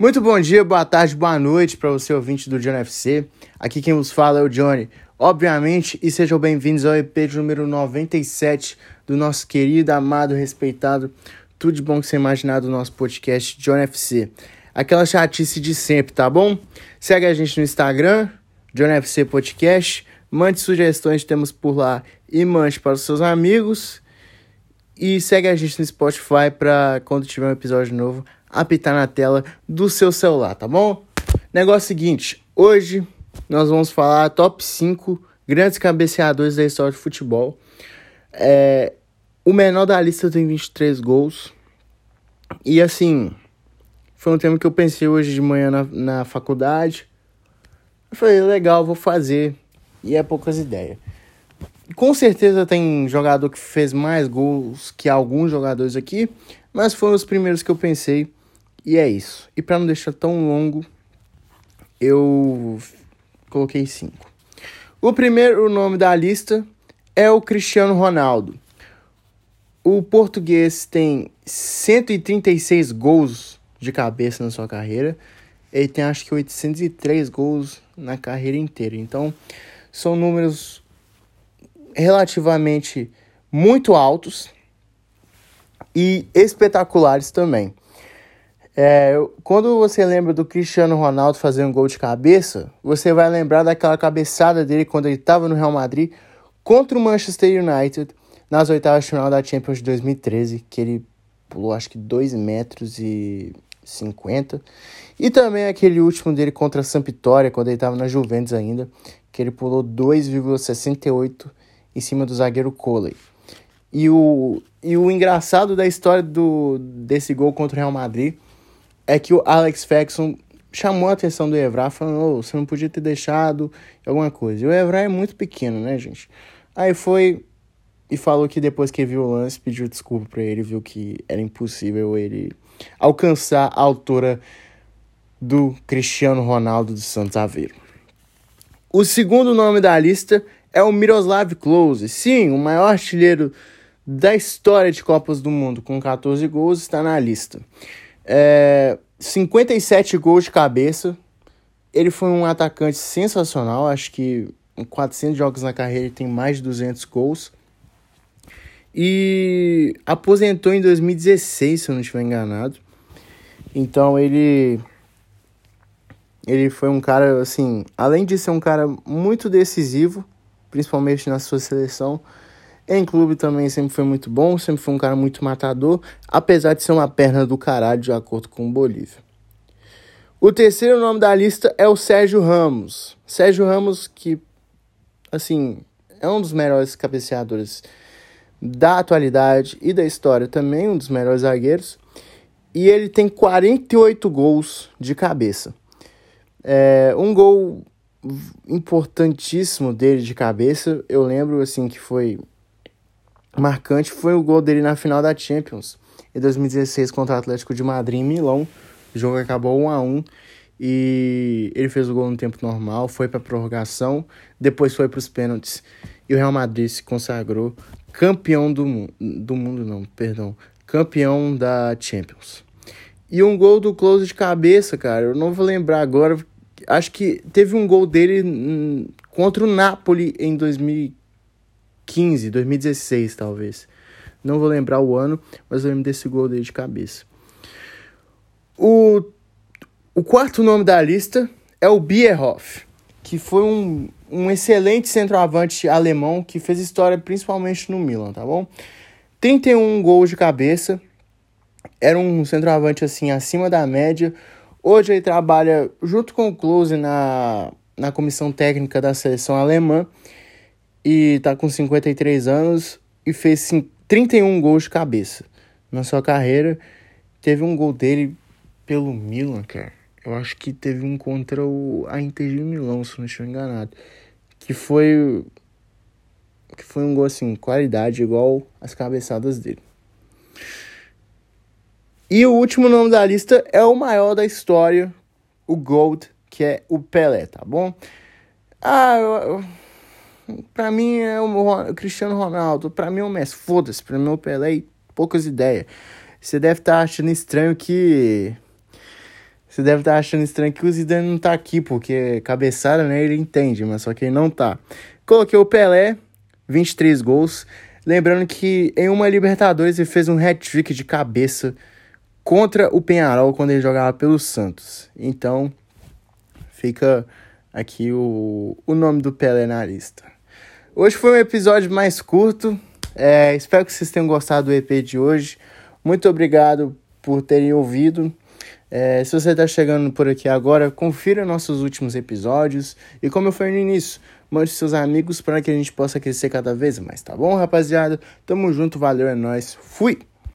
Muito bom dia, boa tarde, boa noite para você ouvinte do John FC. Aqui quem vos fala é o Johnny. Obviamente, e sejam bem-vindos ao EP de número 97 do nosso querido, amado, respeitado, tudo de bom que você imaginar do nosso podcast John FC. Aquela chatice de sempre, tá bom? Segue a gente no Instagram, John FC Podcast. Mande sugestões, temos por lá e mande para os seus amigos. E segue a gente no Spotify para quando tiver um episódio novo apitar na tela do seu celular, tá bom? Negócio seguinte, hoje nós vamos falar top 5 grandes cabeceadores da história de futebol. É, o menor da lista tem 23 gols. E assim, foi um tema que eu pensei hoje de manhã na, na faculdade. Eu falei, legal, vou fazer. E é poucas ideias. Com certeza tem jogador que fez mais gols que alguns jogadores aqui, mas foram os primeiros que eu pensei. E é isso. E para não deixar tão longo, eu coloquei cinco. O primeiro nome da lista é o Cristiano Ronaldo. O português tem 136 gols de cabeça na sua carreira. Ele tem acho que 803 gols na carreira inteira. Então, são números relativamente muito altos e espetaculares também. É, quando você lembra do Cristiano Ronaldo fazendo um gol de cabeça, você vai lembrar daquela cabeçada dele quando ele estava no Real Madrid contra o Manchester United nas oitavas de final da Champions de 2013, que ele pulou acho que 2 metros e 50. E também aquele último dele contra a Sampdoria, quando ele estava na Juventus ainda, que ele pulou 2,68 em cima do zagueiro Coley. E o, e o engraçado da história do, desse gol contra o Real Madrid é que o Alex Ferguson chamou a atenção do Evra, falando: oh, você não podia ter deixado alguma coisa. E o Evra é muito pequeno, né, gente? Aí foi e falou que depois que viu o lance, pediu desculpa para ele, viu que era impossível ele alcançar a altura do Cristiano Ronaldo dos Santos Aveiro. O segundo nome da lista é o Miroslav Klose. Sim, o maior artilheiro da história de Copas do Mundo, com 14 gols, está na lista. É, 57 gols de cabeça. Ele foi um atacante sensacional. Acho que em 400 jogos na carreira ele tem mais de 200 gols. E aposentou em 2016, se eu não estiver enganado. Então ele ele foi um cara assim, além de ser um cara muito decisivo, principalmente na sua seleção, em clube também sempre foi muito bom, sempre foi um cara muito matador, apesar de ser uma perna do caralho, de acordo com o Bolívia. O terceiro nome da lista é o Sérgio Ramos. Sérgio Ramos, que, assim, é um dos melhores cabeceadores da atualidade e da história, também um dos melhores zagueiros. E ele tem 48 gols de cabeça. É, um gol importantíssimo dele de cabeça, eu lembro assim que foi marcante foi o gol dele na final da Champions em 2016 contra o Atlético de Madrid em Milão. O jogo acabou 1 a 1 e ele fez o gol no tempo normal, foi para prorrogação, depois foi para os pênaltis e o Real Madrid se consagrou campeão do mundo, do mundo não, perdão, campeão da Champions. E um gol do Close de cabeça, cara, eu não vou lembrar agora, acho que teve um gol dele contra o Napoli em 2015 2015, 2016 talvez. Não vou lembrar o ano, mas eu lembro desse gol dele de cabeça. O, o quarto nome da lista é o Bierhoff, que foi um, um excelente centroavante alemão que fez história principalmente no Milan, tá bom? 31 gols de cabeça, era um centroavante assim acima da média. Hoje ele trabalha junto com o Klose na, na comissão técnica da seleção alemã e tá com 53 anos e fez 31 gols de cabeça na sua carreira. Teve um gol dele pelo Milan, cara. Eu acho que teve um contra o, a Inter de Milão, se não estou enganado. Que foi. Que foi um gol assim, qualidade, igual as cabeçadas dele. E o último nome da lista é o maior da história, o Gold, que é o Pelé, tá bom? Ah, eu, Pra mim é o Cristiano Ronaldo, pra mim é o Messi. Foda-se, pra mim é o Pelé poucas ideias. Você deve estar tá achando estranho que. Você deve estar tá achando estranho que o Zidane não tá aqui, porque cabeçada, né, ele entende, mas só que ele não tá. Coloquei o Pelé, 23 gols. Lembrando que em uma Libertadores ele fez um hat-trick de cabeça contra o Penharol quando ele jogava pelo Santos. Então, fica aqui o, o nome do Pelé na lista. Hoje foi um episódio mais curto. É, espero que vocês tenham gostado do EP de hoje. Muito obrigado por terem ouvido. É, se você está chegando por aqui agora, confira nossos últimos episódios. E como eu falei no início, mande seus amigos para que a gente possa crescer cada vez mais, tá bom, rapaziada? Tamo junto, valeu, é nóis. Fui!